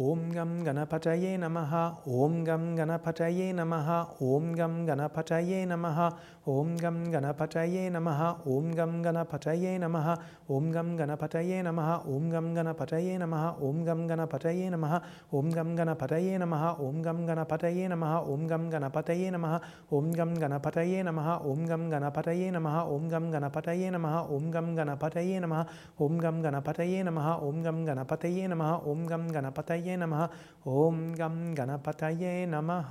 ॐ गं गणपतये नमः ॐ गं गणपतये नमः ॐ गं गणपतये नमः ॐ गं गणपतये नमः ॐ गं गणपतये नमः ॐ गं गणपतये नमः ॐ गं गणपतये नमः ॐ गं गणपतये नमः ॐ गं गणपतये नमः ॐ गं गणपतये नमः ॐ गं गणपतये नमः ॐ गं गणपतये नमः ॐ गं गणपतये नमः ॐ गं गणपतये नमः ॐ गं गणपतये नमः ॐ गं गणपतये नमः ॐ गं गणपतये नमः ॐ गं गणपतये नमः। ॐ गं गणपतये नमः